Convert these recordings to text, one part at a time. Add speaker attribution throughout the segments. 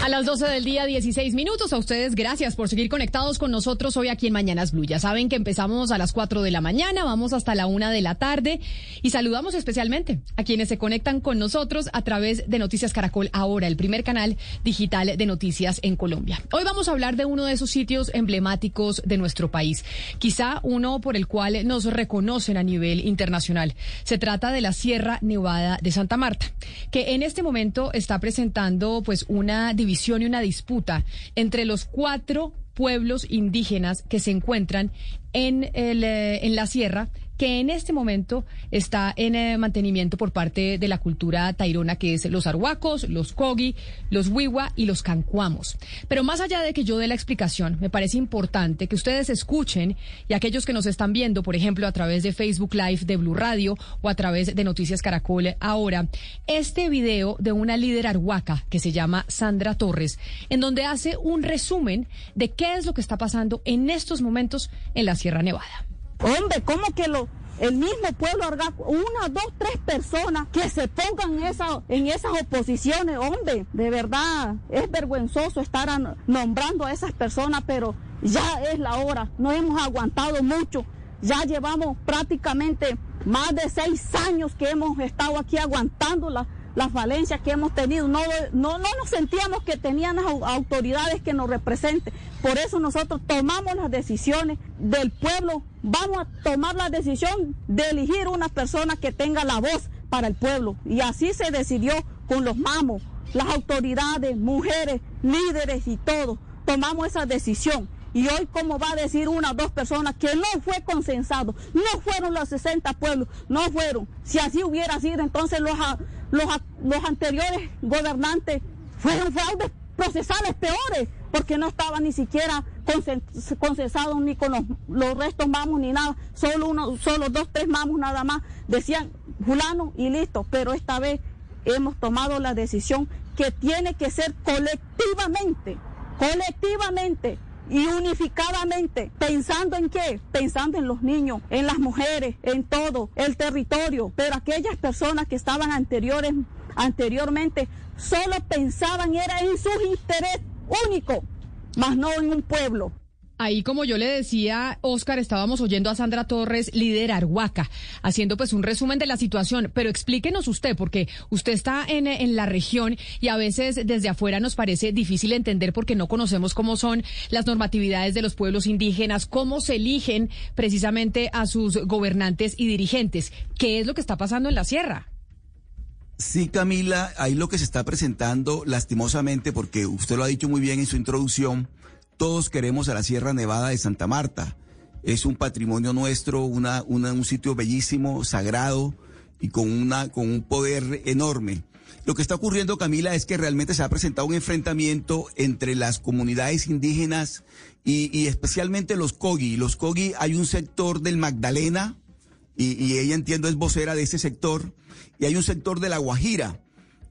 Speaker 1: A las 12 del día, 16 minutos. A ustedes, gracias por seguir conectados con nosotros hoy aquí en Mañanas Blue. Ya saben que empezamos a las 4 de la mañana, vamos hasta la 1 de la tarde y saludamos especialmente a quienes se conectan con nosotros a través de Noticias Caracol Ahora, el primer canal digital de noticias en Colombia. Hoy vamos a hablar de uno de esos sitios emblemáticos de nuestro país, quizá uno por el cual nos reconocen a nivel internacional. Se trata de la Sierra Nevada de Santa Marta, que en este momento está presentando pues una división y una disputa entre los cuatro pueblos indígenas que se encuentran en, el, eh, en la sierra que en este momento está en eh, mantenimiento por parte de la cultura tairona, que es los arhuacos, los kogi, los wiwa y los cancuamos. Pero más allá de que yo dé la explicación, me parece importante que ustedes escuchen y aquellos que nos están viendo, por ejemplo, a través de Facebook Live de Blue Radio o a través de Noticias Caracol ahora, este video de una líder arhuaca que se llama Sandra Torres, en donde hace un resumen de qué es lo que está pasando en estos momentos en la Sierra Nevada.
Speaker 2: Hombre, ¿cómo que lo, el mismo pueblo argaco, una, dos, tres personas que se pongan esa, en esas oposiciones, hombre, de verdad, es vergüenzoso estar nombrando a esas personas, pero ya es la hora, no hemos aguantado mucho, ya llevamos prácticamente más de seis años que hemos estado aquí aguantando la- las falencias que hemos tenido. No, no, no nos sentíamos que tenían las au- autoridades que nos representen. Por eso nosotros tomamos las decisiones del pueblo. Vamos a tomar la decisión de elegir una persona que tenga la voz para el pueblo. Y así se decidió con los mamos, las autoridades, mujeres, líderes y todo. Tomamos esa decisión. Y hoy, como va a decir una o dos personas que no fue consensado, no fueron los 60 pueblos, no fueron. Si así hubiera sido, entonces los, los, los anteriores gobernantes fueron fraudes procesales peores, porque no estaban ni siquiera consensados ni con los, los restos mamos ni nada, solo uno, solo dos, tres mamos nada más, decían fulano y listo, pero esta vez hemos tomado la decisión que tiene que ser colectivamente, colectivamente y unificadamente. ¿Pensando en qué? Pensando en los niños, en las mujeres, en todo, el territorio. Pero aquellas personas que estaban anteriores, anteriormente solo pensaban era en sus intereses únicos, más no en un pueblo.
Speaker 1: Ahí, como yo le decía, Oscar, estábamos oyendo a Sandra Torres, líder Arhuaca, haciendo pues un resumen de la situación. Pero explíquenos usted, porque usted está en, en la región y a veces desde afuera nos parece difícil entender porque no conocemos cómo son las normatividades de los pueblos indígenas, cómo se eligen precisamente a sus gobernantes y dirigentes. ¿Qué es lo que está pasando en la sierra?
Speaker 3: Sí, Camila, ahí lo que se está presentando, lastimosamente, porque usted lo ha dicho muy bien en su introducción, todos queremos a la Sierra Nevada de Santa Marta. Es un patrimonio nuestro, una, una- un sitio bellísimo, sagrado y con, una, con un poder enorme. Lo que está ocurriendo, Camila, es que realmente se ha presentado un enfrentamiento entre las comunidades indígenas y, y especialmente los Kogi. Los Kogi, hay un sector del Magdalena, y, ella entiendo es vocera de ese sector, y hay un sector de La Guajira.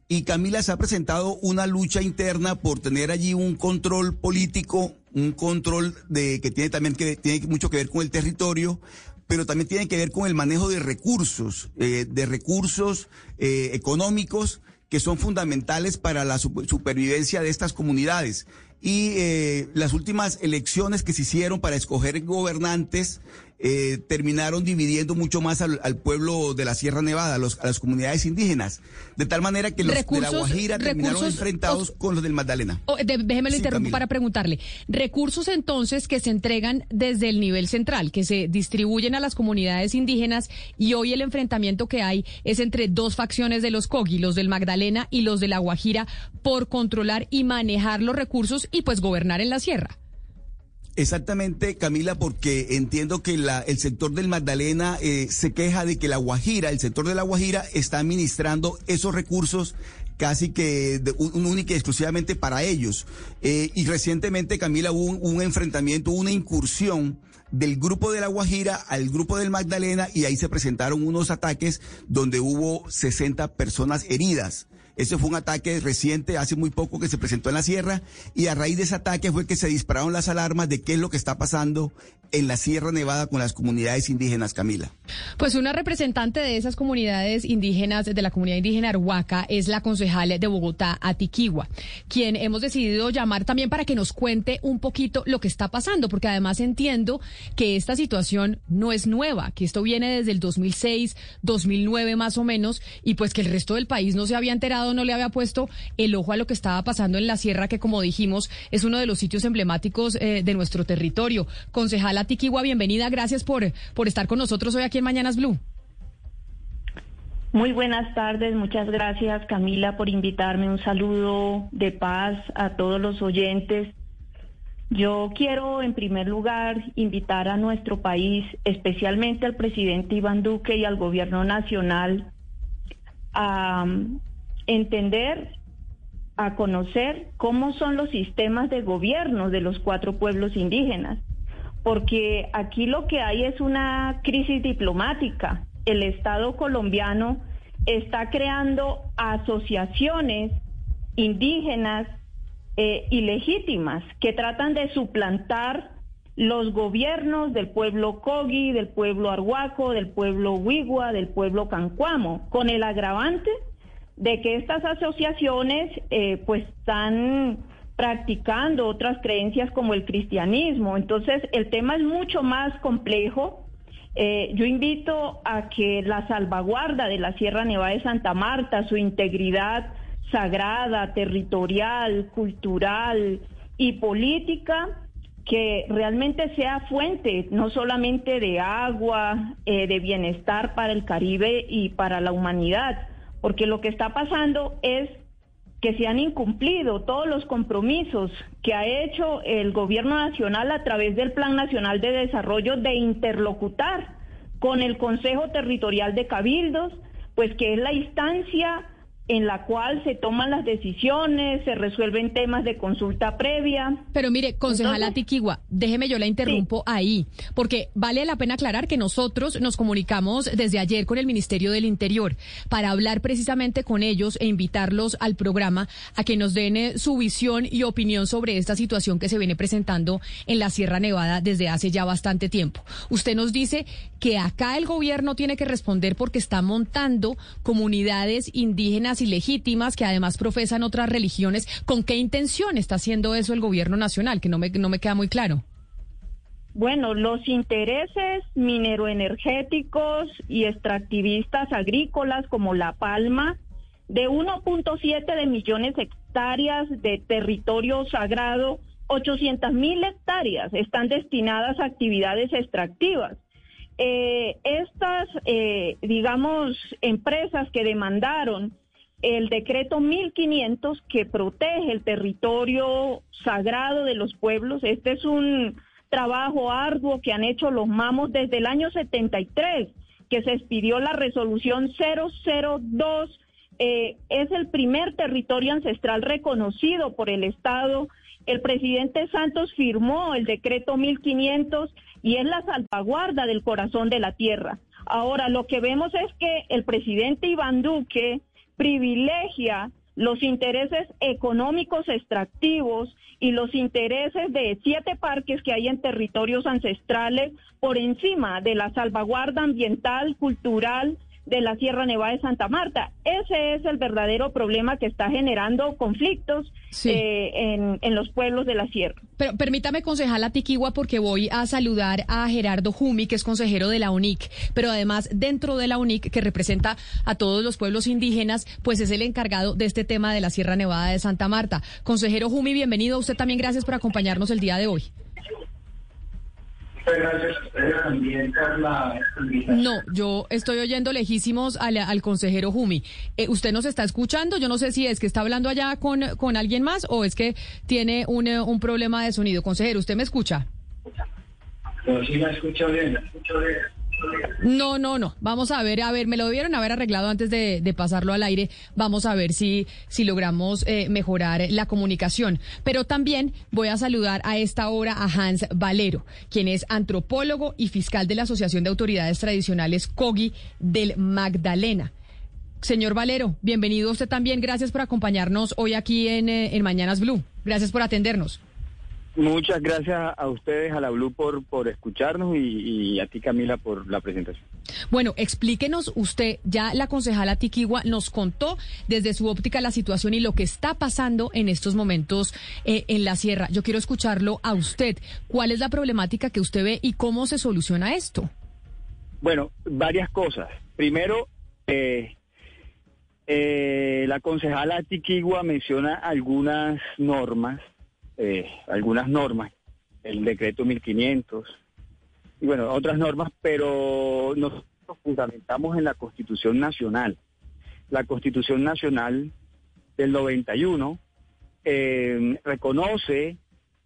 Speaker 3: Y Camila se ha presentado una lucha interna por tener allí un control político, un control de que tiene también que tiene mucho que ver con el territorio, pero también tiene que ver con el manejo de recursos, eh, de recursos eh, económicos que son fundamentales para la sup- supervivencia de estas comunidades. Y eh, las últimas elecciones que se hicieron para escoger gobernantes eh, terminaron dividiendo mucho más al, pueblo de la Sierra Nevada, a, los, a, las comunidades indígenas, de tal manera que los de la Guajira terminaron enfrentados con los del Magdalena.
Speaker 1: Oh, déjeme lo interrumpo para preguntarle. Recursos entonces que se entregan desde el nivel central, que se distribuyen a las comunidades indígenas y hoy el enfrentamiento que hay es entre dos facciones de los Cogi, los del Magdalena y los de la Guajira, por controlar y manejar los recursos y pues gobernar en la sierra.
Speaker 3: Exactamente, Camila, porque entiendo que la, el sector del Magdalena eh, se queja de que la Guajira, el sector de la Guajira, está administrando esos recursos casi que de, un, única y exclusivamente para ellos. Eh, y recientemente, Camila, hubo un, un enfrentamiento, una incursión del grupo de la Guajira al grupo del Magdalena y ahí se presentaron unos ataques donde hubo 60 personas heridas. Ese fue un ataque reciente, hace muy poco que se presentó en la sierra y a raíz de ese ataque fue que se dispararon las alarmas de qué es lo que está pasando en la Sierra Nevada con las comunidades indígenas, Camila.
Speaker 1: Pues una representante de esas comunidades indígenas, de la comunidad indígena Arhuaca, es la concejal de Bogotá, Atiquigua, quien hemos decidido llamar también para que nos cuente un poquito lo que está pasando, porque además entiendo que esta situación no es nueva, que esto viene desde el 2006, 2009 más o menos, y pues que el resto del país no se había enterado, no le había puesto el ojo a lo que estaba pasando en la sierra, que como dijimos es uno de los sitios emblemáticos eh, de nuestro territorio. Concejal Atiquigua, bienvenida, gracias por, por estar con nosotros hoy aquí en Mañanas Blue.
Speaker 4: Muy buenas tardes, muchas gracias Camila por invitarme. Un saludo de paz a todos los oyentes. Yo quiero en primer lugar invitar a nuestro país, especialmente al presidente Iván Duque y al gobierno nacional, a entender, a conocer cómo son los sistemas de gobierno de los cuatro pueblos indígenas porque aquí lo que hay es una crisis diplomática. El Estado colombiano está creando asociaciones indígenas eh, ilegítimas que tratan de suplantar los gobiernos del pueblo Kogi, del pueblo Arhuaco, del pueblo Wigua, del pueblo Cancuamo, con el agravante de que estas asociaciones eh, pues están practicando otras creencias como el cristianismo. Entonces, el tema es mucho más complejo. Eh, yo invito a que la salvaguarda de la Sierra Nevada de Santa Marta, su integridad sagrada, territorial, cultural y política, que realmente sea fuente no solamente de agua, eh, de bienestar para el Caribe y para la humanidad, porque lo que está pasando es que se han incumplido todos los compromisos que ha hecho el gobierno nacional a través del Plan Nacional de Desarrollo de interlocutar con el Consejo Territorial de Cabildos, pues que es la instancia en la cual se toman las decisiones, se resuelven temas de consulta previa.
Speaker 1: Pero mire, concejala Tiquigua, déjeme yo la interrumpo ahí, porque vale la pena aclarar que nosotros nos comunicamos desde ayer con el Ministerio del Interior para hablar precisamente con ellos e invitarlos al programa a que nos den eh, su visión y opinión sobre esta situación que se viene presentando en la Sierra Nevada desde hace ya bastante tiempo. Usted nos dice que acá el gobierno tiene que responder porque está montando comunidades indígenas ilegítimas que además profesan otras religiones. ¿Con qué intención está haciendo eso el gobierno nacional? Que no me, no me queda muy claro.
Speaker 4: Bueno, los intereses mineroenergéticos y extractivistas agrícolas como La Palma, de 1.7 de millones de hectáreas de territorio sagrado, 800 mil hectáreas están destinadas a actividades extractivas. Eh, estas, eh, digamos, empresas que demandaron el decreto 1500 que protege el territorio sagrado de los pueblos. Este es un trabajo arduo que han hecho los mamos desde el año 73, que se expidió la resolución 002. Eh, es el primer territorio ancestral reconocido por el Estado. El presidente Santos firmó el decreto 1500 y es la salvaguarda del corazón de la tierra. Ahora, lo que vemos es que el presidente Iván Duque privilegia los intereses económicos extractivos y los intereses de siete parques que hay en territorios ancestrales por encima de la salvaguarda ambiental, cultural, de la Sierra Nevada de Santa Marta. Ese es el verdadero problema que está generando conflictos eh, en, en, los pueblos de la Sierra.
Speaker 1: Pero permítame, concejala Tiquigua, porque voy a saludar a Gerardo Jumi, que es consejero de la UNIC, pero además dentro de la UNIC, que representa a todos los pueblos indígenas, pues es el encargado de este tema de la Sierra Nevada de Santa Marta. Consejero Jumi, bienvenido. Usted también gracias por acompañarnos el día de hoy. No, yo estoy oyendo lejísimos al, consejero Jumi. Eh, ¿Usted nos está escuchando? Yo no sé si es que está hablando allá con, con alguien más o es que tiene un, eh, un problema de sonido. Consejero, ¿usted me escucha?
Speaker 5: sí me escucho bien, me escucho bien.
Speaker 1: No, no, no. Vamos a ver, a ver, me lo debieron haber arreglado antes de, pasarlo al aire. Vamos a ver si, si logramos eh, mejorar la comunicación. Pero también voy a saludar a esta hora a Hans Valero, quien es antropólogo y fiscal de la Asociación de Autoridades Tradicionales COGI del Magdalena. Señor Valero, bienvenido usted también. Gracias por acompañarnos hoy aquí en, eh, en Mañanas Blue. Gracias por atendernos.
Speaker 5: Muchas gracias a ustedes, a la Blue, por, por escucharnos y, a ti, Camila, por la presentación.
Speaker 1: Bueno, explíquenos usted, ya la concejala Tiquigua nos contó desde su óptica la situación y lo que está pasando en estos momentos eh, en la sierra. Yo quiero escucharlo a usted. ¿Cuál es la problemática que usted ve y cómo se soluciona esto?
Speaker 5: Bueno, varias cosas. Primero, eh, eh, la concejala Tiquigua menciona algunas normas eh, algunas normas, el decreto 1500 y bueno, otras normas, pero nos fundamentamos en la Constitución Nacional. La Constitución Nacional del 91 eh, reconoce,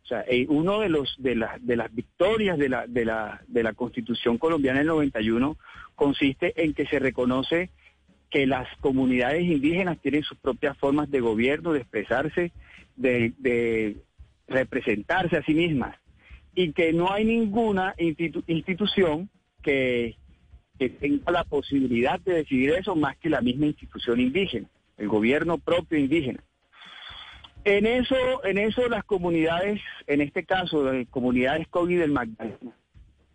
Speaker 5: o sea, eh, uno de los de las de las victorias de la de la de la Constitución colombiana del 91 consiste en que se reconoce que las comunidades indígenas tienen sus propias formas de gobierno, de expresarse, de representarse a sí mismas y que no hay ninguna institución que, tenga la posibilidad de decidir eso más que la misma institución indígena, el gobierno propio indígena. En eso, en eso las comunidades, en este caso, las comunidades COVID del Magdalena,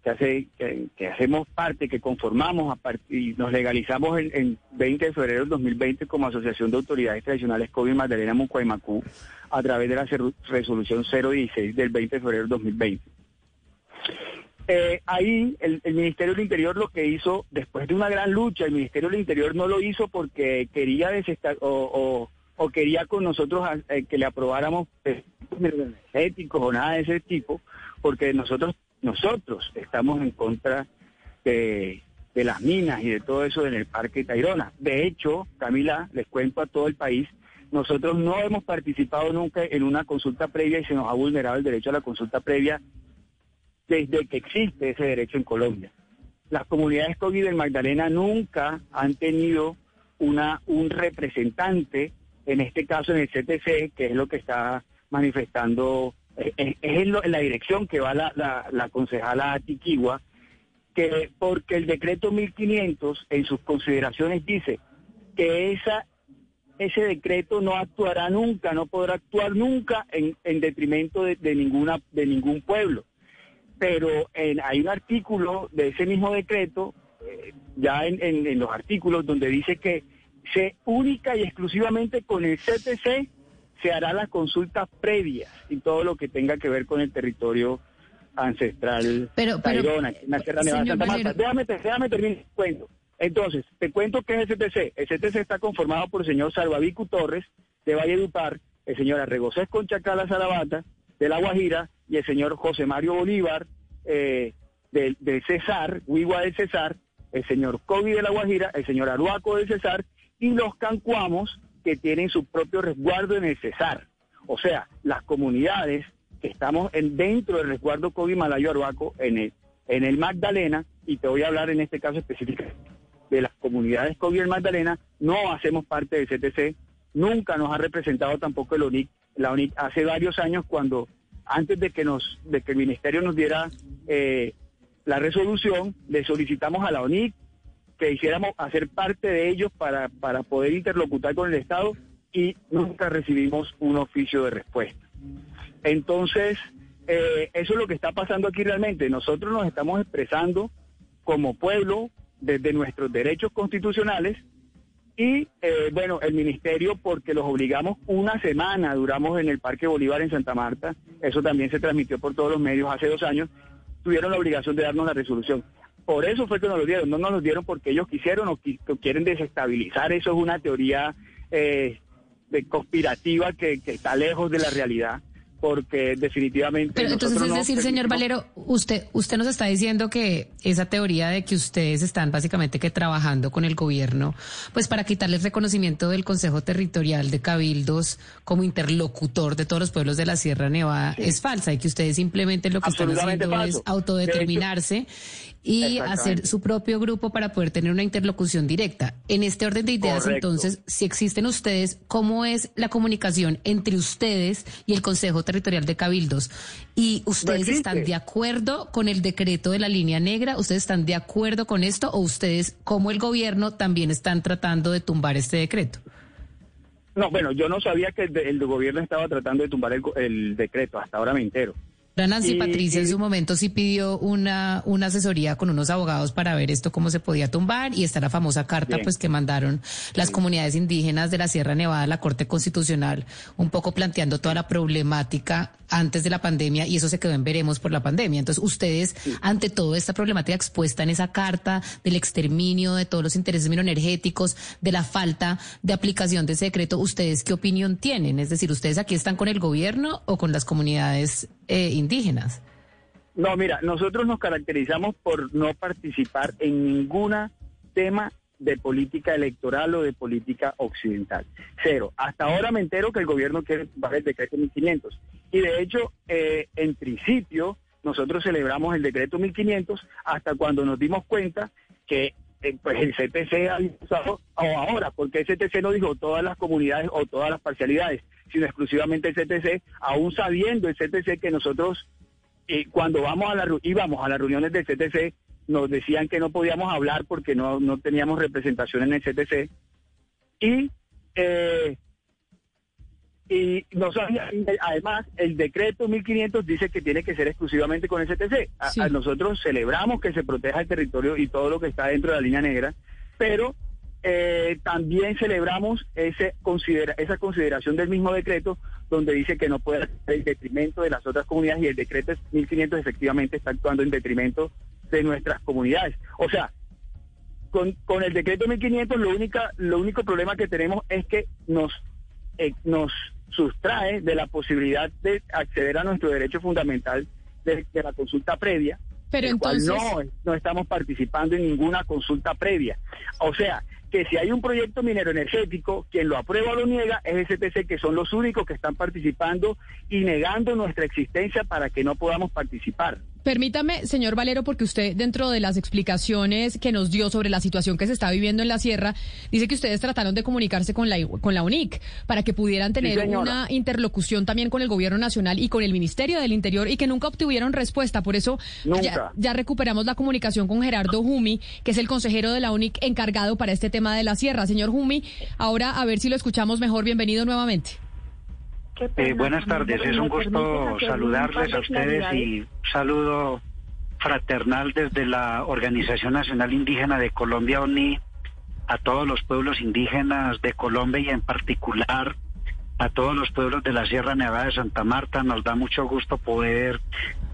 Speaker 5: que, hace, que, hacemos parte, que conformamos y nos legalizamos en, 20 de febrero del 2020 como Asociación de Autoridades Tradicionales COVID Magdalena Mucuaymacú a través de la resolución 016 del 20 de febrero del 2020. Eh, ahí el, Ministerio del Interior lo que hizo, después de una gran lucha, el Ministerio del Interior no lo hizo porque quería desestar o, o, quería con nosotros eh, que le aprobáramos energéticos o nada de ese tipo, porque nosotros nosotros estamos en contra de, las minas y de todo eso en el Parque Tayrona. De hecho, Camila, les cuento a todo el país, nosotros no hemos participado nunca en una consulta previa y se nos ha vulnerado el derecho a la consulta previa desde que existe ese derecho en Colombia. Las comunidades COVID del Magdalena nunca han tenido una, un representante, en este caso en el CTC, que es lo que está manifestando es, en, la dirección que va la, la, concejala Tiquigua, que porque el decreto 1500 en sus consideraciones dice que esa ese decreto no actuará nunca, no podrá actuar nunca en, en detrimento de, ninguna de ningún pueblo. Pero en, hay un artículo de ese mismo decreto, eh, ya en, en, los artículos, donde dice que se única y exclusivamente con el CTC se hará la consulta previa y todo lo que tenga que ver con el territorio ancestral
Speaker 1: pero, pero
Speaker 5: en la Sierra Nevada Santa Marta. Déjame, déjame terminar el cuento. Entonces, te cuento que es el CTC. El CTC está conformado por el señor Salvavicu Torres, de Valledupar, el señor Arregocés Conchacala Zarabata, de La Guajira, y el señor José Mario Bolívar, eh, del, Cesar, Huigua del Cesar, el señor Covi de La Guajira, el señor Aruaco del Cesar, y los cancuamos, que tienen su propio resguardo en el Cesar. O sea, las comunidades que estamos en, dentro del resguardo COVID Malayo Arhuaco en el, en el Magdalena, y te voy a hablar en este caso específico de las comunidades COVID el Magdalena, no hacemos parte del CTC, nunca nos ha representado tampoco el ONIC. La ONIC hace varios años cuando, antes de que, nos, de que el Ministerio nos diera eh, la resolución, le solicitamos a la ONIC que hiciéramos hacer parte de ellos para, para poder interlocutar con el Estado y nunca recibimos un oficio de respuesta. Entonces, eh, eso es lo que está pasando aquí realmente. Nosotros nos estamos expresando como pueblo, desde nuestros derechos constitucionales y eh, bueno, el ministerio porque los obligamos una semana, duramos en el Parque Bolívar en Santa Marta, eso también se transmitió por todos los medios hace dos años, tuvieron la obligación de darnos la resolución. Por eso fue que nos lo dieron, no nos lo dieron porque ellos quisieron o quieren desestabilizar, eso es una teoría eh, de conspirativa que, que está lejos de la realidad porque definitivamente.
Speaker 1: Pero entonces es decir, señor Valero, usted usted nos está diciendo que esa teoría de que ustedes están básicamente que trabajando con el gobierno, pues para quitarle el reconocimiento del Consejo Territorial de Cabildos como interlocutor de todos los pueblos de la Sierra Nevada es falsa y que ustedes simplemente lo que están haciendo es autodeterminarse y hacer su propio grupo para poder tener una interlocución directa. En este orden de ideas, entonces, si existen ustedes, ¿cómo es la comunicación entre ustedes y el Consejo Territorial de Cabildos? ¿Y ustedes están de acuerdo con el decreto de la línea negra? ¿Ustedes están de acuerdo con esto o ustedes, como el gobierno, también están tratando de tumbar este decreto?
Speaker 5: No, bueno, yo no sabía que el, gobierno estaba tratando de tumbar el decreto, hasta ahora me entero.
Speaker 1: Nancy Patricia en su momento sí pidió una, una asesoría con unos abogados para ver esto cómo se podía tumbar y está la famosa carta pues que mandaron las comunidades indígenas de la Sierra Nevada a la Corte Constitucional, un poco planteando toda la problemática antes de la pandemia y eso se quedó en veremos por la pandemia. Entonces, ustedes, ante toda esta problemática expuesta en esa carta del exterminio de todos los intereses minoenergéticos, de la falta de aplicación de ese decreto, ¿ustedes qué opinión tienen? Es decir, ¿ustedes aquí están con el gobierno o con las comunidades eh, indígenas?
Speaker 5: No, mira, nosotros nos caracterizamos por no participar en ninguna tema de política electoral o de política occidental. Cero. Hasta ahora me entero que el gobierno quiere bajar el decreto 1500. Y de hecho, eh, en principio, nosotros celebramos el decreto 1500 hasta cuando nos dimos cuenta que eh, pues el CTC ha o ahora, porque el CTC no dijo todas las comunidades o todas las parcialidades, sino exclusivamente el CTC, aún sabiendo el CTC que nosotros, eh, cuando vamos a la, íbamos a las reuniones del CTC, nos decían que no podíamos hablar porque no, no teníamos representación en el CTC. Y, eh, y no además, el decreto 1500 dice que tiene que ser exclusivamente con el CTC. A, nosotros celebramos que se proteja el territorio y todo lo que está dentro de la línea negra, pero eh, también celebramos esa consideración del mismo decreto donde dice que no puede ser en detrimento de las otras comunidades y el decreto 1500 efectivamente está actuando en detrimento de nuestras comunidades. O sea, con, con el decreto 1500 lo, única, lo único problema que tenemos es que nos, eh, nos sustrae de la posibilidad de acceder a nuestro derecho fundamental de, la consulta previa,
Speaker 1: pero entonces...
Speaker 5: no, no estamos participando en ninguna consulta previa. O sea, que si hay un proyecto minero energético, quien lo aprueba o lo niega es STC, que son los únicos que están participando y negando nuestra existencia para que no podamos participar.
Speaker 1: Permítame, señor Valero, porque usted dentro de las explicaciones que nos dio sobre la situación que se está viviendo en la sierra, dice que ustedes trataron de comunicarse con la, con la UNIC para que pudieran tener una interlocución también con el gobierno nacional y con el Ministerio del Interior y que nunca obtuvieron respuesta. Por eso ya, ya, recuperamos la comunicación con Gerardo Jumi, que es el consejero de la UNIC encargado para este tema de la sierra. Señor Jumi, ahora a ver si lo escuchamos mejor. Bienvenido nuevamente.
Speaker 6: Eh, buenas tardes, es un gusto saludarles a ustedes y saludo fraternal desde la Organización Nacional Indígena de Colombia, ONI, a todos los pueblos indígenas de Colombia y en particular a todos los pueblos de la Sierra Nevada de Santa Marta. Nos da mucho gusto poder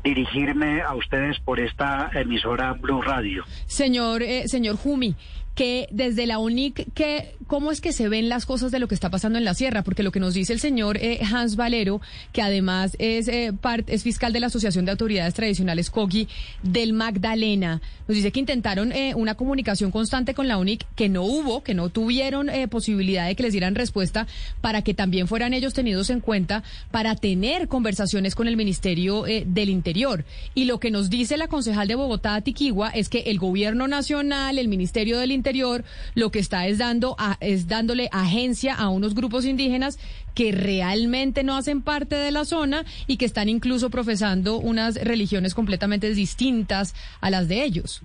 Speaker 6: dirigirme a ustedes por esta emisora Blue Radio.
Speaker 1: Señor, eh, señor Jumi, que desde la UNIC, que, ¿cómo es que se ven las cosas de lo que está pasando en la sierra? Porque lo que nos dice el señor eh, Hans Valero, que además es, eh, es fiscal de la Asociación de Autoridades Tradicionales COGI del Magdalena, nos dice que intentaron eh, una comunicación constante con la UNIC, que no hubo, que no tuvieron posibilidad de que les dieran respuesta para que también fueran ellos tenidos en cuenta para tener conversaciones con el Ministerio del Interior. Y lo que nos dice la concejal de Bogotá, Tiquigua, es que el gobierno nacional, el Ministerio del Interior, Interior lo que está es dando es dándole agencia a unos grupos indígenas que realmente no hacen parte de la zona y que están incluso profesando unas religiones completamente distintas a las de ellos.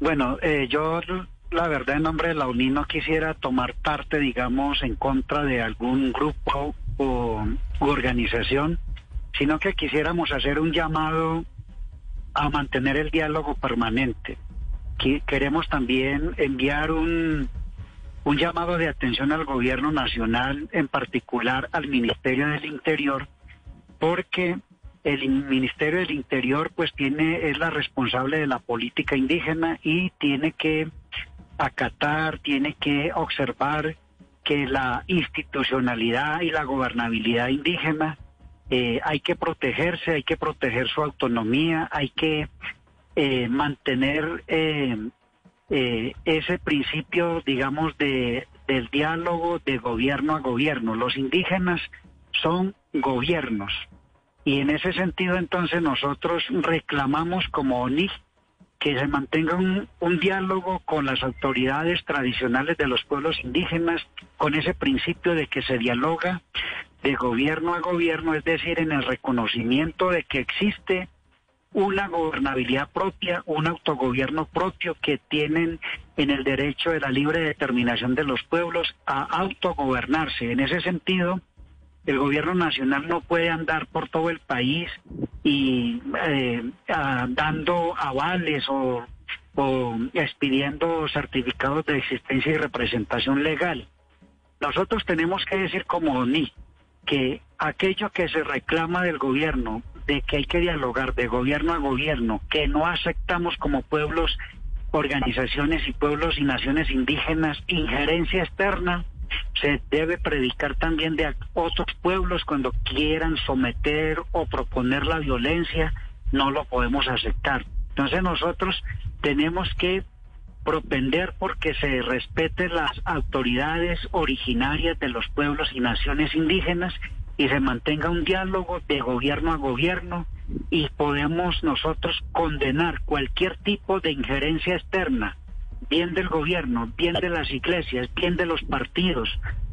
Speaker 6: Bueno, eh, yo la verdad en nombre de la UNI no quisiera tomar parte, digamos, en contra de algún grupo o organización, sino que quisiéramos hacer un llamado a mantener el diálogo permanente queremos también enviar un, un llamado de atención al gobierno nacional, en particular al Ministerio del Interior, porque el Ministerio del Interior pues tiene es la responsable de la política indígena y tiene que acatar, tiene que observar que la institucionalidad y la gobernabilidad indígena eh, hay que protegerse, hay que proteger su autonomía, hay que eh, mantener eh, ese principio, digamos, de, del diálogo de gobierno a gobierno. Los indígenas son gobiernos y en ese sentido entonces nosotros reclamamos como ONI que se mantenga un, un, diálogo con las autoridades tradicionales de los pueblos indígenas, con ese principio de que se dialoga de gobierno a gobierno, es decir, en el reconocimiento de que existe una gobernabilidad propia, un autogobierno propio que tienen en el derecho de la libre determinación de los pueblos a autogobernarse. En ese sentido, el gobierno nacional no puede andar por todo el país y eh, dando avales o, o expidiendo certificados de existencia y representación legal. Nosotros tenemos que decir como ONI que aquello que se reclama del gobierno, de que hay que dialogar de gobierno a gobierno, que no aceptamos como pueblos, organizaciones y pueblos y naciones indígenas injerencia externa, se debe predicar también de otros pueblos cuando quieran someter o proponer la violencia, no lo podemos aceptar. Entonces nosotros tenemos que propender porque se respeten las autoridades originarias de los pueblos y naciones indígenas y se mantenga un diálogo de gobierno a gobierno y podemos nosotros condenar cualquier tipo de injerencia externa bien del gobierno, bien de las iglesias, bien de los partidos,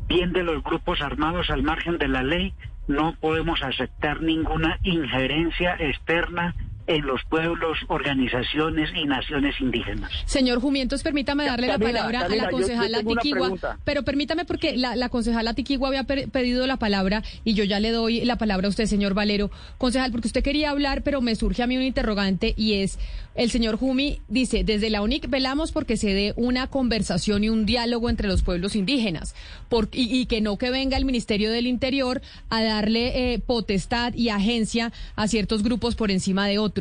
Speaker 6: bien de los grupos armados al margen de la ley, no podemos aceptar ninguna injerencia externa en los pueblos, organizaciones y naciones indígenas.
Speaker 1: Señor Jumientos, permítame darle la palabra a la concejala Tiquigua, pero permítame porque la, la concejala Tiquigua había pedido la palabra y yo ya le doy la palabra a usted, señor Valero. Concejal, porque usted quería hablar, pero me surge a mí un interrogante y es, el señor Jumi dice, desde la UNIC velamos porque se dé una conversación y un diálogo entre los pueblos indígenas y, que no que venga el Ministerio del Interior a darle eh, potestad y agencia a ciertos grupos por encima de otros.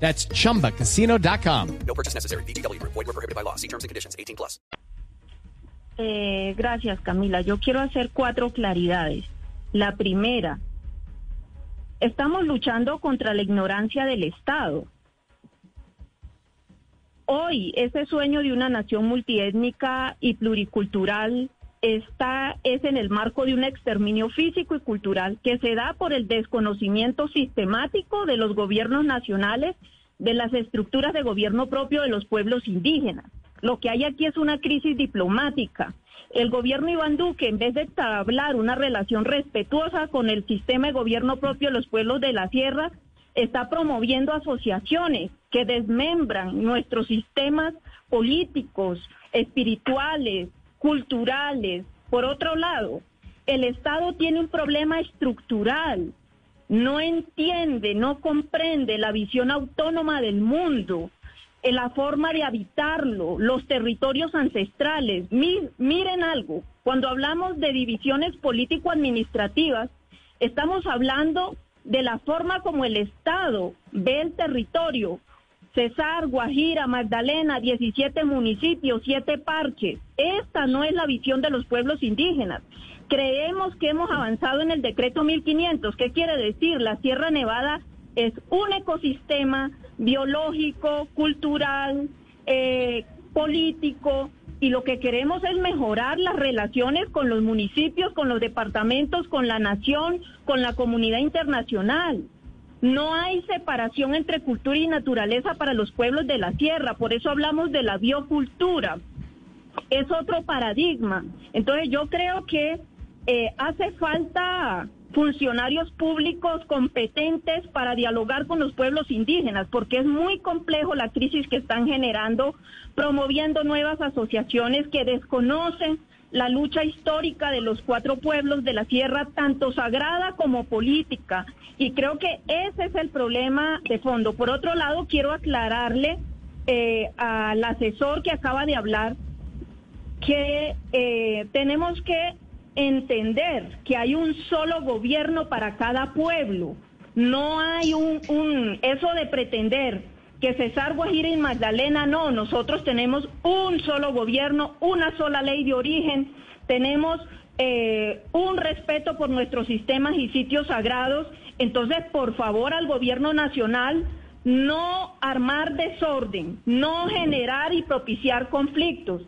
Speaker 7: That's chumbacasino.com. No purchase necessary. BGW. Void were prohibited by law. See terms and conditions 18 plus.
Speaker 4: Eh, gracias, Camila. Yo quiero hacer cuatro claridades. La primera, estamos luchando contra la ignorancia del Estado. Hoy, ese sueño de una nación multiétnica y pluricultural está es en el marco de un exterminio físico y cultural que se da por el desconocimiento sistemático de los gobiernos nacionales de las estructuras de gobierno propio de los pueblos indígenas. Lo que hay aquí es una crisis diplomática. El gobierno Iván Duque, en vez de establecer una relación respetuosa con el sistema de gobierno propio de los pueblos de la sierra, está promoviendo asociaciones que desmembran nuestros sistemas políticos, espirituales, culturales. Por otro lado, el Estado tiene un problema estructural. No entiende, no comprende la visión autónoma del mundo, la forma de habitarlo, los territorios ancestrales. miren algo, cuando hablamos de divisiones político-administrativas, estamos hablando de la forma como el Estado ve el territorio, Cesar, Guajira, Magdalena, 17 municipios, 7 parques. Esta no es la visión de los pueblos indígenas. Creemos que hemos avanzado en el decreto 1500. ¿Qué quiere decir? La Sierra Nevada es un ecosistema biológico, cultural, eh, político, y lo que queremos es mejorar las relaciones con los municipios, con los departamentos, con la nación, con la comunidad internacional. No hay separación entre cultura y naturaleza para los pueblos de la tierra, por eso hablamos de la biocultura. es otro paradigma. Entonces yo creo que eh, hace falta funcionarios públicos competentes para dialogar con los pueblos indígenas, porque es muy complejo la crisis que están generando, promoviendo nuevas asociaciones que desconocen la lucha histórica de los cuatro pueblos de la sierra, tanto sagrada como política. Y creo que ese es el problema de fondo. Por otro lado, quiero aclararle eh, al asesor que acaba de hablar que eh, tenemos que entender que hay un solo gobierno para cada pueblo. No hay un, un eso de pretender que César Guajira y Magdalena, no, nosotros tenemos un solo gobierno, una sola ley de origen, tenemos eh, un respeto por nuestros sistemas y sitios sagrados. Entonces, por favor, al gobierno nacional, no armar desorden, no generar y propiciar conflictos.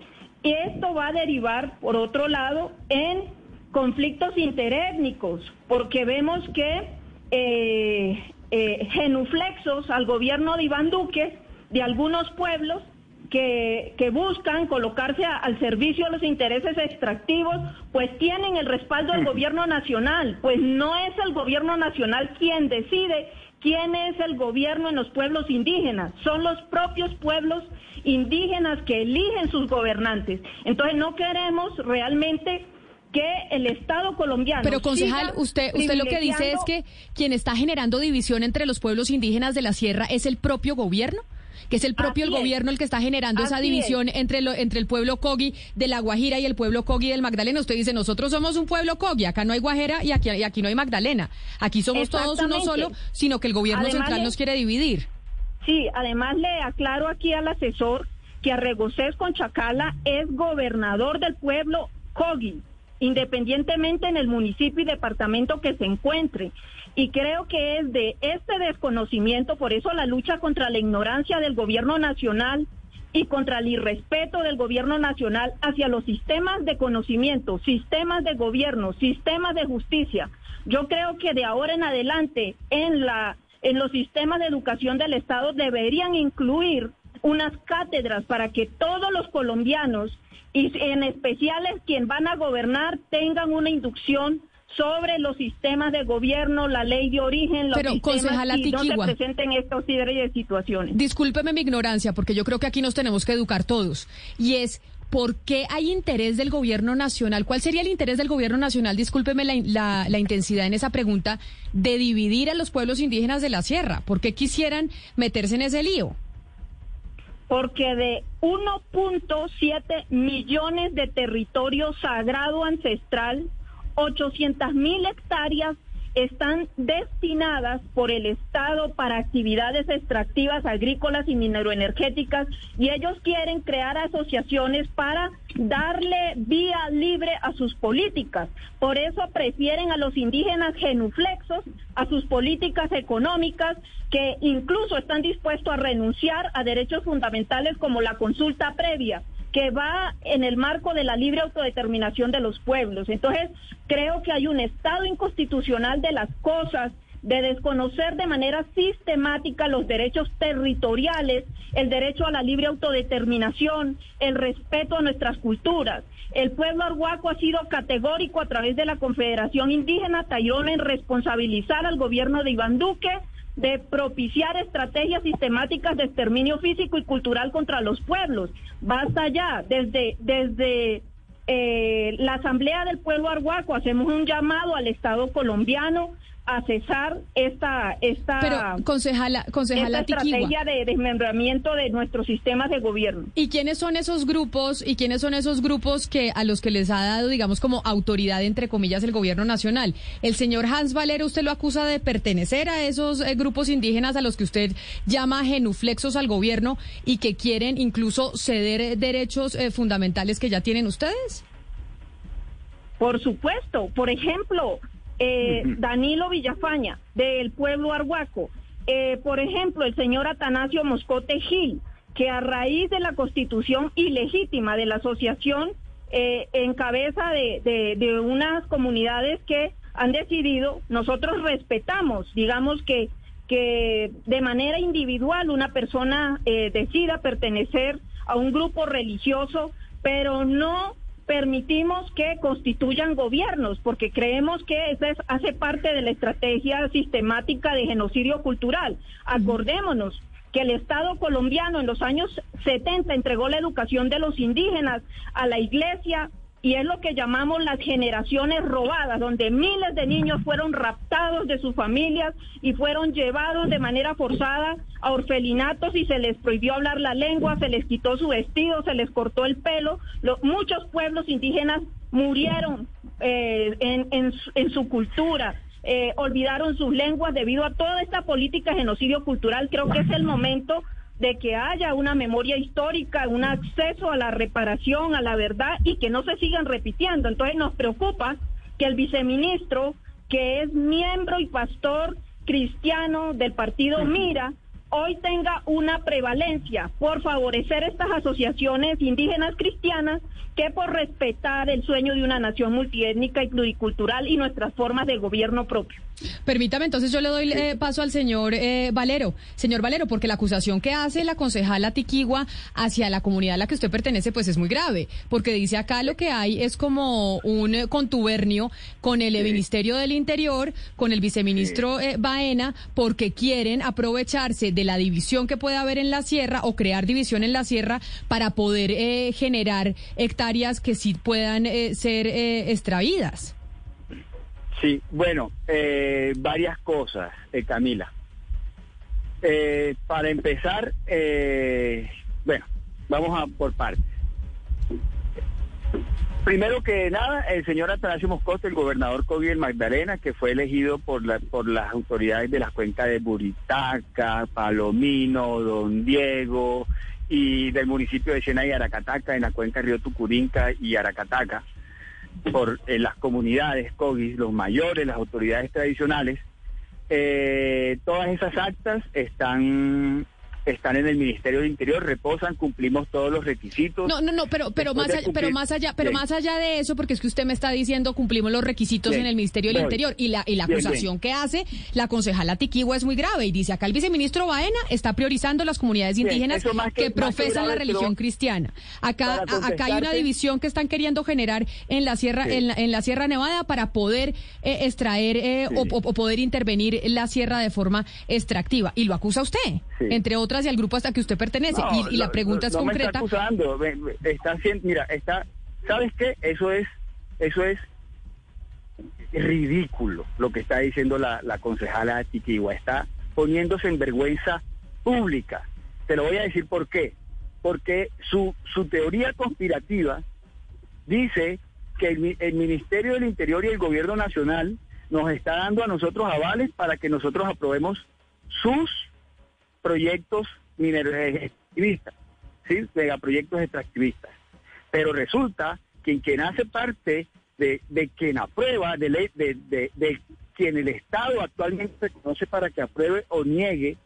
Speaker 4: Y esto va a derivar, por otro lado, en conflictos interétnicos, porque vemos que eh, eh, genuflexos al gobierno de Iván Duque de algunos pueblos que, que buscan colocarse al servicio de los intereses extractivos, pues tienen el respaldo del gobierno nacional. Pues no es el gobierno nacional quien decide quién es el gobierno en los pueblos indígenas, son los propios pueblos indígenas que eligen sus gobernantes. Entonces no queremos realmente que el Estado colombiano.
Speaker 1: Pero concejal, usted, usted lo que dice es que quien está generando división entre los pueblos indígenas de la sierra es el propio gobierno que es el propio el gobierno el que está generando esa división entre, lo, entre el pueblo Cogi de la Guajira y el pueblo Cogi del Magdalena. Usted dice, nosotros somos un pueblo Cogi, acá no hay Guajira y aquí, aquí no hay Magdalena. Aquí somos todos uno solo, sino que el gobierno central nos quiere dividir.
Speaker 4: Sí, además le aclaro aquí al asesor que Arregocés con Chacala es gobernador del pueblo Cogi independientemente en el municipio y departamento que se encuentre. Y creo que es de este desconocimiento, por eso la lucha contra la ignorancia del gobierno nacional y contra el irrespeto del gobierno nacional hacia los sistemas de conocimiento, sistemas de gobierno, sistemas de justicia. Yo creo que de ahora en adelante en la en los sistemas de educación del Estado deberían incluir unas cátedras para que todos los colombianos y en especial es quien van a gobernar tengan una inducción sobre los sistemas de gobierno, la ley de origen, los
Speaker 1: Pero,
Speaker 4: sistemas
Speaker 1: y
Speaker 4: no se presenten estos de situaciones.
Speaker 1: Discúlpeme mi ignorancia, porque yo creo que aquí nos tenemos que educar todos. Y es, ¿por qué hay interés del gobierno nacional? ¿Cuál sería el interés del gobierno nacional? Discúlpeme la, la intensidad en esa pregunta, de dividir a los pueblos indígenas de la sierra. ¿Por qué quisieran meterse en ese lío?
Speaker 4: Porque de 1.7 millones de territorio sagrado ancestral, 800 mil hectáreas están destinadas por el Estado para actividades extractivas agrícolas y mineroenergéticas y ellos quieren crear asociaciones para darle vía libre a sus políticas. Por eso prefieren a los indígenas genuflexos, a sus políticas económicas, que incluso están dispuestos a renunciar a derechos fundamentales como la consulta previa que va en el marco de la libre autodeterminación de los pueblos. Entonces, creo que hay un estado inconstitucional de las cosas de desconocer de manera sistemática los derechos territoriales, el derecho a la libre autodeterminación, el respeto a nuestras culturas. El pueblo arhuaco ha sido categórico a través de la Confederación Indígena Tayrona en responsabilizar al gobierno de Iván Duque de propiciar estrategias sistemáticas de exterminio físico y cultural contra los pueblos. Basta ya, desde, desde eh, la Asamblea del Pueblo Arhuaco hacemos un llamado al Estado colombiano a cesar esta esta,
Speaker 1: Pero, concejala, concejala
Speaker 4: estrategia de desmembramiento de nuestros sistemas de gobierno.
Speaker 1: ¿Y quiénes son esos grupos y quiénes son esos grupos que a los que les ha dado, digamos, como autoridad entre comillas el gobierno nacional? El señor Hans Valero, usted lo acusa de pertenecer a esos eh, grupos indígenas a los que usted llama genuflexos al gobierno y que quieren incluso ceder eh, derechos eh, fundamentales que ya tienen ustedes.
Speaker 4: Por supuesto, por ejemplo, eh, Danilo Villafaña, del pueblo arhuaco, eh, por ejemplo, el señor Atanasio Moscote Gil, que a raíz de la constitución ilegítima de la asociación, eh, en cabeza de, de, unas comunidades que han decidido, nosotros respetamos, digamos que, que de manera individual una persona decida pertenecer a un grupo religioso pero no permitimos que constituyan gobiernos, porque creemos que eso hace parte de la estrategia sistemática de genocidio cultural. Acordémonos que el Estado colombiano en los años 70 entregó la educación de los indígenas a la iglesia y es lo que llamamos las generaciones robadas, donde miles de niños fueron raptados de sus familias y fueron llevados de manera forzada a orfelinatos y se les prohibió hablar la lengua, se les quitó su vestido, se les cortó el pelo. muchos pueblos indígenas murieron eh, en, su cultura. Eh, olvidaron sus lenguas debido a toda esta política de genocidio cultural. Creo que es el momento de que haya una memoria histórica, un acceso a la reparación, a la verdad y que no se sigan repitiendo. Entonces nos preocupa que el viceministro, que es miembro y pastor cristiano del partido Mira, hoy tenga una prevalencia por favorecer estas asociaciones indígenas cristianas que por respetar el sueño de una nación multiétnica y pluricultural y nuestras formas de gobierno propio.
Speaker 1: Permítame, entonces yo le doy eh, paso al señor eh, Valero. Señor Valero, porque la acusación que hace la concejala Tiquigua hacia la comunidad a la que usted pertenece, pues es muy grave, porque dice acá lo que hay es como un contubernio con el Ministerio del Interior, con el viceministro eh, Baena, porque quieren aprovecharse de la división que puede haber en la sierra o crear división en la sierra para poder generar hectáreas que sí puedan ser extraídas.
Speaker 5: Sí, bueno, eh, varias cosas, eh, Camila. Eh, para empezar, bueno, vamos a por partes. Primero que nada, el señor Atanasio Moscote, el gobernador Cogiel Magdalena, que fue elegido por, la, por las autoridades de las cuencas de Buritaca, Palomino, Don Diego y del municipio de Sena y Aracataca, en la cuenca Río Tucurinca y Aracataca, por eh, las comunidades COGIS, los mayores, las autoridades tradicionales, eh, todas esas actas están están en el Ministerio del Interior, reposan, cumplimos todos los requisitos.
Speaker 1: No, no, no, pero pero más allá, pero más allá, pero más allá de eso, porque es que usted me está diciendo cumplimos los requisitos en el Ministerio del Interior y la y la acusación que hace la concejala Tiquigua es muy grave y dice acá el viceministro Baena está priorizando las comunidades indígenas que, profesan la religión cristiana. Acá acá hay una división que están queriendo generar en la sierra en, la, Sierra Nevada para poder eh, extraer eh, o, poder intervenir la sierra de forma extractiva. Y lo acusa usted, entre otras y al grupo hasta que usted pertenece. y, la pregunta es concreta.
Speaker 5: Me está acusando, está haciendo, mira, está, ¿sabes qué? Eso es, eso es ridículo lo que está diciendo la, la concejala Tiquigua. Está poniéndose en vergüenza pública. Te lo voy a decir por qué. Porque su, su teoría conspirativa dice que el, el Ministerio del Interior y el Gobierno Nacional nos está dando a nosotros avales para que nosotros aprobemos sus proyectos mineros extractivistas, ¿sí? megaproyectos extractivistas. Pero resulta que quien hace parte de, de quien aprueba, de, de, de, de quien el Estado actualmente reconoce para que apruebe o niegue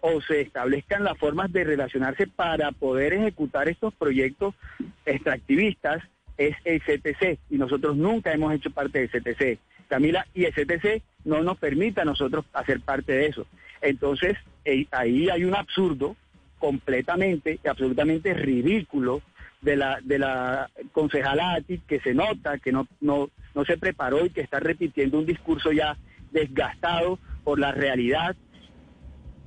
Speaker 5: o se establezcan las formas de relacionarse para poder ejecutar estos proyectos extractivistas es el CTC y nosotros nunca hemos hecho parte del CTC. Camila, y el CTC no nos permite a nosotros hacer parte de eso. Entonces, eh, ahí hay un absurdo completamente, absolutamente ridículo de la, de la concejala que se nota que no, se preparó y que está repitiendo un discurso ya desgastado por la realidad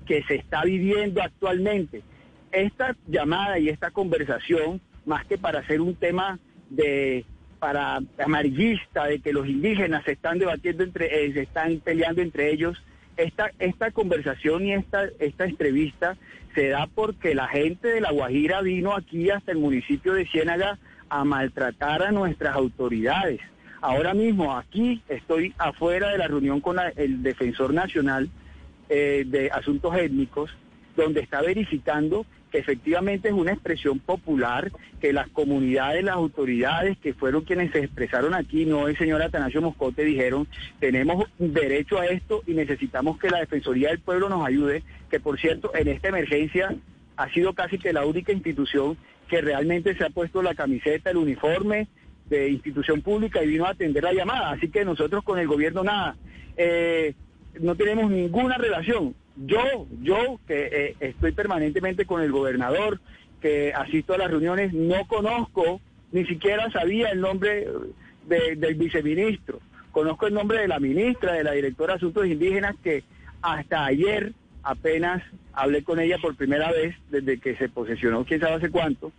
Speaker 5: que se está viviendo actualmente. Esta llamada y esta conversación, más que para hacer un tema de para amarillista de que los indígenas se están debatiendo entre eh, se están peleando entre ellos esta, conversación y esta, esta entrevista se da porque la gente de La Guajira vino aquí hasta el municipio de Ciénaga a maltratar a nuestras autoridades. Ahora mismo aquí estoy afuera de la reunión con el defensor nacional eh, de asuntos étnicos, donde está verificando efectivamente es una expresión popular que las comunidades, las autoridades que fueron quienes se expresaron aquí, no el señor Atanasio Moscote, dijeron, tenemos derecho a esto y necesitamos que la Defensoría del Pueblo nos ayude, que por cierto, en esta emergencia ha sido casi que la única institución que realmente se ha puesto la camiseta, el uniforme de institución pública y vino a atender la llamada. Así que nosotros con el gobierno nada. Eh, no tenemos ninguna relación. Yo, yo que eh, estoy permanentemente con el gobernador, que asisto a las reuniones, no conozco ni siquiera sabía el nombre del viceministro. Conozco el nombre de la ministra, de la directora de Asuntos Indígenas, que hasta ayer apenas hablé con ella por primera vez desde que se posesionó, quién sabe hace cuánto.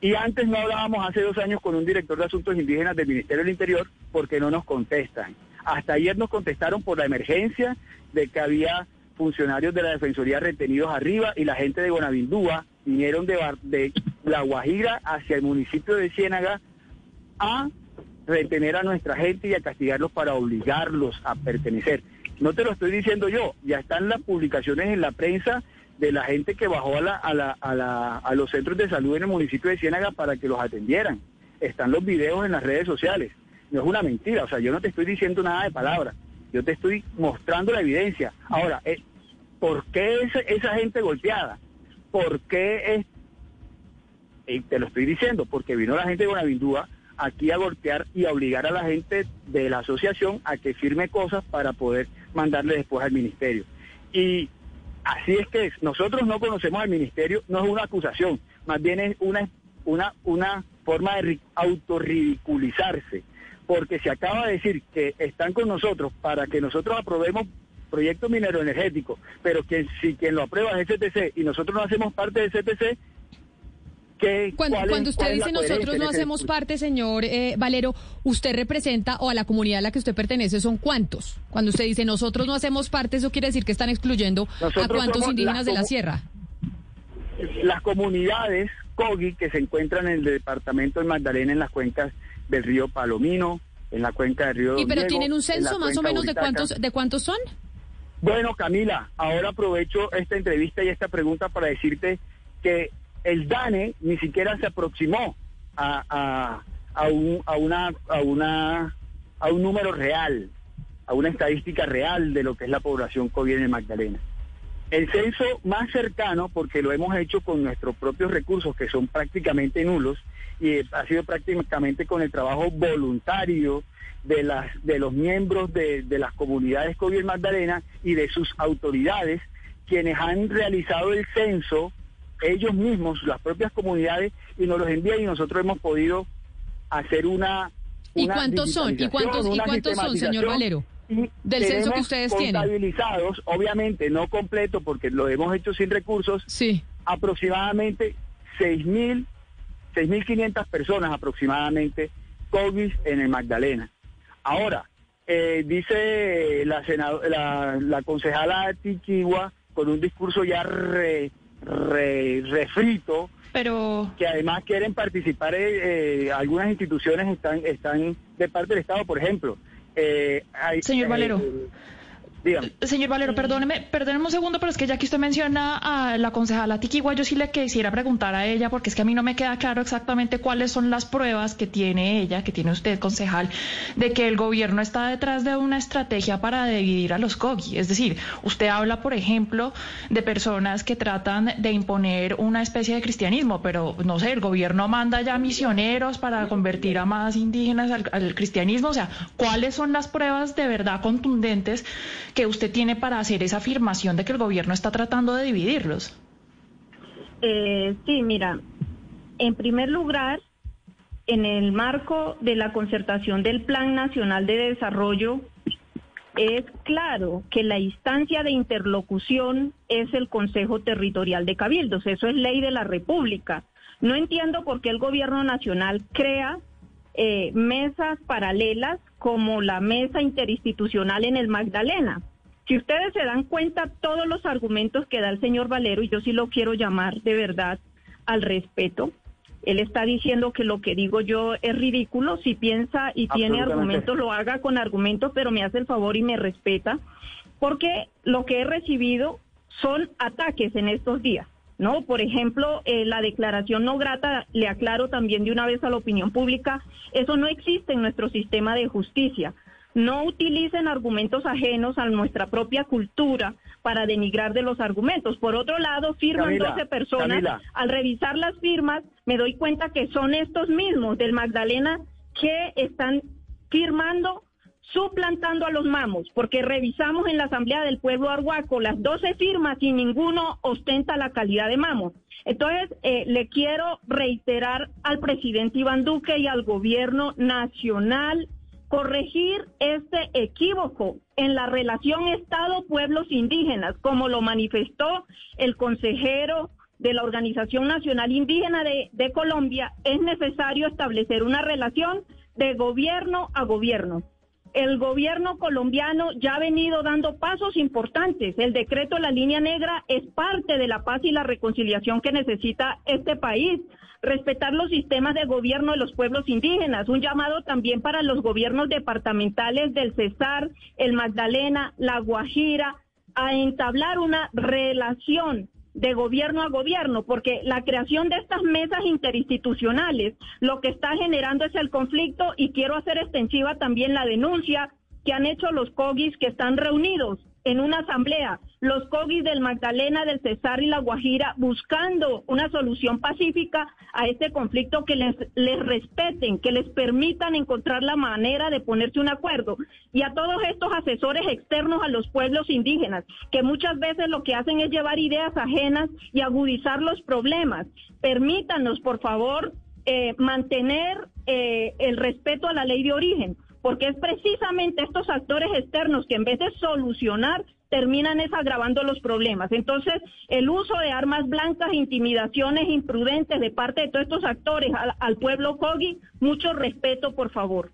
Speaker 5: Y antes no hablábamos hace dos años con un director de Asuntos Indígenas del Ministerio del Interior porque no nos contestan. Hasta ayer nos contestaron por la emergencia de que había funcionarios de la Defensoría retenidos arriba y la gente de Bonavindúa vinieron de, de La Guajira hacia el municipio de Ciénaga a retener a nuestra gente y a castigarlos para obligarlos a pertenecer. No te lo estoy diciendo yo, ya están las publicaciones en la prensa de la gente que bajó a, la, a, la, a, la, a los centros de salud en el municipio de Ciénaga para que los atendieran. Están los videos en las redes sociales. No es una mentira, o sea, yo no te estoy diciendo nada de palabra, yo te estoy mostrando la evidencia. Ahora, eh, ¿por qué esa gente golpeada? ¿Por qué es y te lo estoy diciendo, porque vino la gente de Bonavindúa aquí a golpear y a obligar a la gente de la asociación a que firme cosas para poder mandarle después al ministerio. Y así es que nosotros no conocemos al ministerio, no es una acusación, más bien es una, una, una forma de autorridiculizarse, porque se acaba de decir que están con nosotros para que nosotros aprobemos proyectos mineroenergéticos, pero que si quien lo aprueba es CTC y nosotros no hacemos parte de CTC,
Speaker 1: cuando, usted dice nosotros no hacemos parte, señor eh, Valero, usted representa o a la comunidad a la que usted pertenece son cuántos. Cuando usted dice nosotros no hacemos parte, eso quiere decir que están excluyendo a cuántos indígenas de la sierra.
Speaker 5: Las comunidades COGI que se encuentran en el departamento de Magdalena en las cuencas del río Palomino, en la cuenca del río.
Speaker 1: ¿Y pero tienen un censo más o menos de cuántos de cuántos son?
Speaker 5: Bueno, Camila, ahora aprovecho esta entrevista y esta pregunta para decirte que el DANE ni siquiera se aproximó a, a, un, a, una, a, una, a un número real, a una estadística real de lo que es la población COVID en Magdalena. El censo más cercano, porque lo hemos hecho con nuestros propios recursos, que son prácticamente nulos, y ha sido prácticamente con el trabajo voluntario de, las, de los miembros de, de las comunidades COVID en Magdalena y de sus autoridades, quienes han realizado el censo ellos mismos, las propias comunidades, y nos los envían y nosotros hemos podido hacer una...
Speaker 1: ¿Y cuántos son? ¿Y cuántos, ¿y cuántos son, señor Valero? Del censo que ustedes tienen.
Speaker 5: Contabilizados, obviamente no completo porque lo hemos hecho sin recursos.
Speaker 1: Sí.
Speaker 5: Aproximadamente 6.000, 6.500 personas aproximadamente COVID en el Magdalena. Ahora, eh, dice la, la, la concejala Tiquigua con un discurso ya re, refrito,
Speaker 1: pero
Speaker 5: que además quieren participar, eh, eh, algunas instituciones están, están de parte del Estado, por ejemplo.
Speaker 1: Eh, Señor Valero. Señor Valero, perdóneme, perdóneme un segundo, pero es que ya que usted menciona a la concejala Tiquigua, yo sí le quisiera preguntar a ella, porque es que a mí no me queda claro exactamente cuáles son las pruebas que tiene ella, que tiene usted, concejal, de que el gobierno está detrás de una estrategia para dividir a los COGI. Es decir, usted habla, por ejemplo, de personas que tratan de imponer una especie de cristianismo, pero no sé, el gobierno manda ya misioneros para convertir a más indígenas al, al cristianismo. O sea, ¿cuáles son las pruebas de verdad contundentes? Que usted tiene para hacer esa afirmación de que el gobierno está tratando de dividirlos?
Speaker 4: Eh, sí, mira, en primer lugar, en el marco de la concertación del Plan Nacional de Desarrollo, es claro que la instancia de interlocución es el Consejo Territorial de Cabildos, eso es ley de la República. No entiendo por qué el Gobierno Nacional crea eh, mesas paralelas como la mesa interinstitucional en el Magdalena. Si ustedes se dan cuenta, todos los argumentos que da el señor Valero, y yo sí lo quiero llamar de verdad al respeto, él está diciendo que lo que digo yo es ridículo. Si piensa y tiene argumentos, lo haga con argumentos, pero me hace el favor y me respeta, porque lo que he recibido son ataques en estos días. ¿No? Por ejemplo, eh, la declaración no grata, le aclaro también de una vez a la opinión pública, eso no existe en nuestro sistema de justicia. No utilicen argumentos ajenos a nuestra propia cultura para denigrar de los argumentos. Por otro lado, firman 12 personas. Al revisar las firmas, me doy cuenta que son estos mismos del Magdalena que están firmando suplantando a los mamos, porque revisamos en la Asamblea del Pueblo Arhuaco las 12 firmas y ninguno ostenta la calidad de mamo. Entonces, eh, le quiero reiterar al presidente Iván Duque y al gobierno nacional corregir este equívoco en la relación Estado-pueblos indígenas, como lo manifestó el consejero de la Organización Nacional Indígena de, de Colombia, es necesario establecer una relación de gobierno a gobierno el gobierno colombiano ya ha venido dando pasos importantes. El decreto de la línea negra es parte de la paz y la reconciliación que necesita este país. Respetar los sistemas de gobierno de los pueblos indígenas. Un llamado también para los gobiernos departamentales del Cesar, el Magdalena, la Guajira, a entablar una relación de gobierno a gobierno, porque la creación de estas mesas interinstitucionales lo que está generando es el conflicto y quiero hacer extensiva también la denuncia que han hecho los COGIS que están reunidos en una asamblea, los COGIS del Magdalena, del Cesar y la Guajira, buscando una solución pacífica a este conflicto que les, les respeten, que les permitan encontrar la manera de ponerse un acuerdo. Y a todos estos asesores externos a los pueblos indígenas, que muchas veces lo que hacen es llevar ideas ajenas y agudizar los problemas. Permítanos, por favor, eh, mantener eh, el respeto a la ley de origen porque es precisamente estos actores externos que en vez de solucionar terminan es agravando los problemas. Entonces, el uso de armas blancas, intimidaciones imprudentes de parte de todos estos actores al, al pueblo Kogi, mucho respeto, por favor.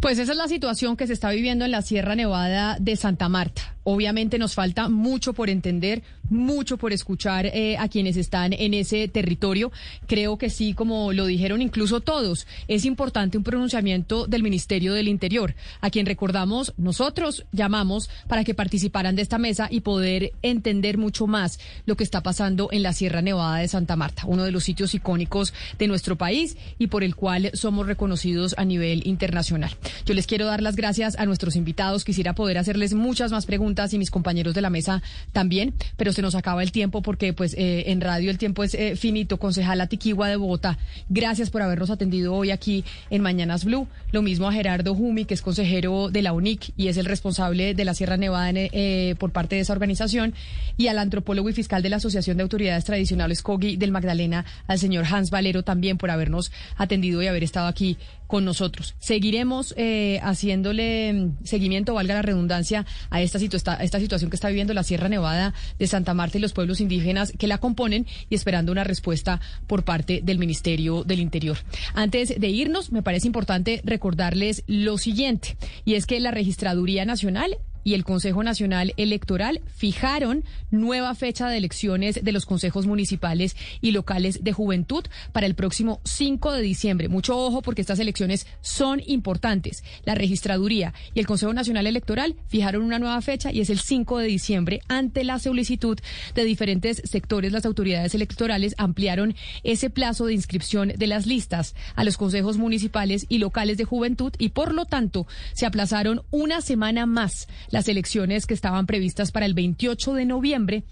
Speaker 1: Pues esa es la situación que se está viviendo en la Sierra Nevada de Santa Marta. Obviamente nos falta mucho por entender, mucho por escuchar eh, a quienes están en ese territorio. Creo que sí, como lo dijeron incluso todos, es importante un pronunciamiento del Ministerio del Interior, a quien recordamos nosotros llamamos para que participaran de esta mesa y poder entender mucho más lo que está pasando en la Sierra Nevada de Santa Marta, uno de los sitios icónicos de nuestro país y por el cual somos reconocidos a nivel internacional. Yo les quiero dar las gracias a nuestros invitados. Quisiera poder hacerles muchas más preguntas y mis compañeros de la mesa también, pero se nos acaba el tiempo porque pues eh, en radio el tiempo es eh, finito. Concejala Tiquigua de Bogotá, gracias por habernos atendido hoy aquí en Mañanas Blue. Lo mismo a Gerardo Jumi, que es consejero de la UNIC y es el responsable de la Sierra Nevada eh, por parte de esa organización, y al antropólogo y fiscal de la Asociación de Autoridades Tradicionales COGI del Magdalena, al señor Hans Valero, también por habernos atendido y haber estado aquí con nosotros. Seguiremos eh, haciéndole mm, seguimiento, valga la redundancia, a esta, esta situación que está viviendo la Sierra Nevada de Santa Marta y los pueblos indígenas que la componen y esperando una respuesta por parte del Ministerio del Interior. Antes de irnos, me parece importante recordarles lo siguiente, y es que la Registraduría Nacional y el Consejo Nacional Electoral fijaron nueva fecha de elecciones de los consejos municipales y locales de juventud para el próximo 5 de diciembre. Mucho ojo porque estas elecciones son importantes. La registraduría y el Consejo Nacional Electoral fijaron una nueva fecha y es el 5 de diciembre. Ante la solicitud de diferentes sectores, las autoridades electorales ampliaron ese plazo de inscripción de las listas a los consejos municipales y locales de juventud y por lo tanto se aplazaron una semana más las elecciones que estaban previstas para el 28 de noviembre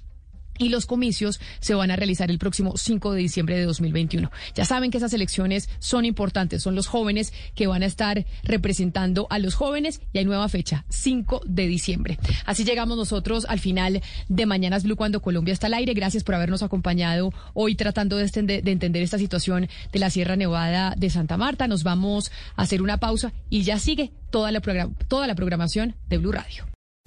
Speaker 1: y los comicios se van a realizar el próximo 5 de diciembre de 2021. Ya saben que esas elecciones son importantes, son los jóvenes que van a estar representando a los jóvenes y hay nueva fecha, 5 de diciembre. Así llegamos nosotros al final de Mañanas Blue cuando Colombia está al aire. Gracias por habernos acompañado hoy tratando de, de entender esta situación de la Sierra Nevada de Santa Marta. Nos vamos a hacer una pausa y ya sigue toda la, toda la programación de Blue Radio.